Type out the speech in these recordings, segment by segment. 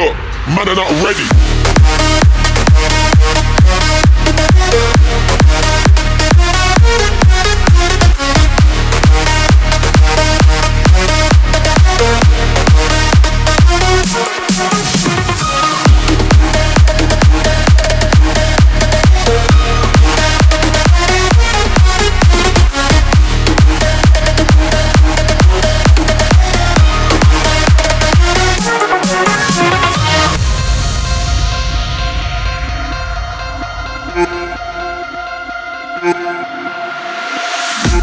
Look, man are not ready. Come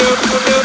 on, come on.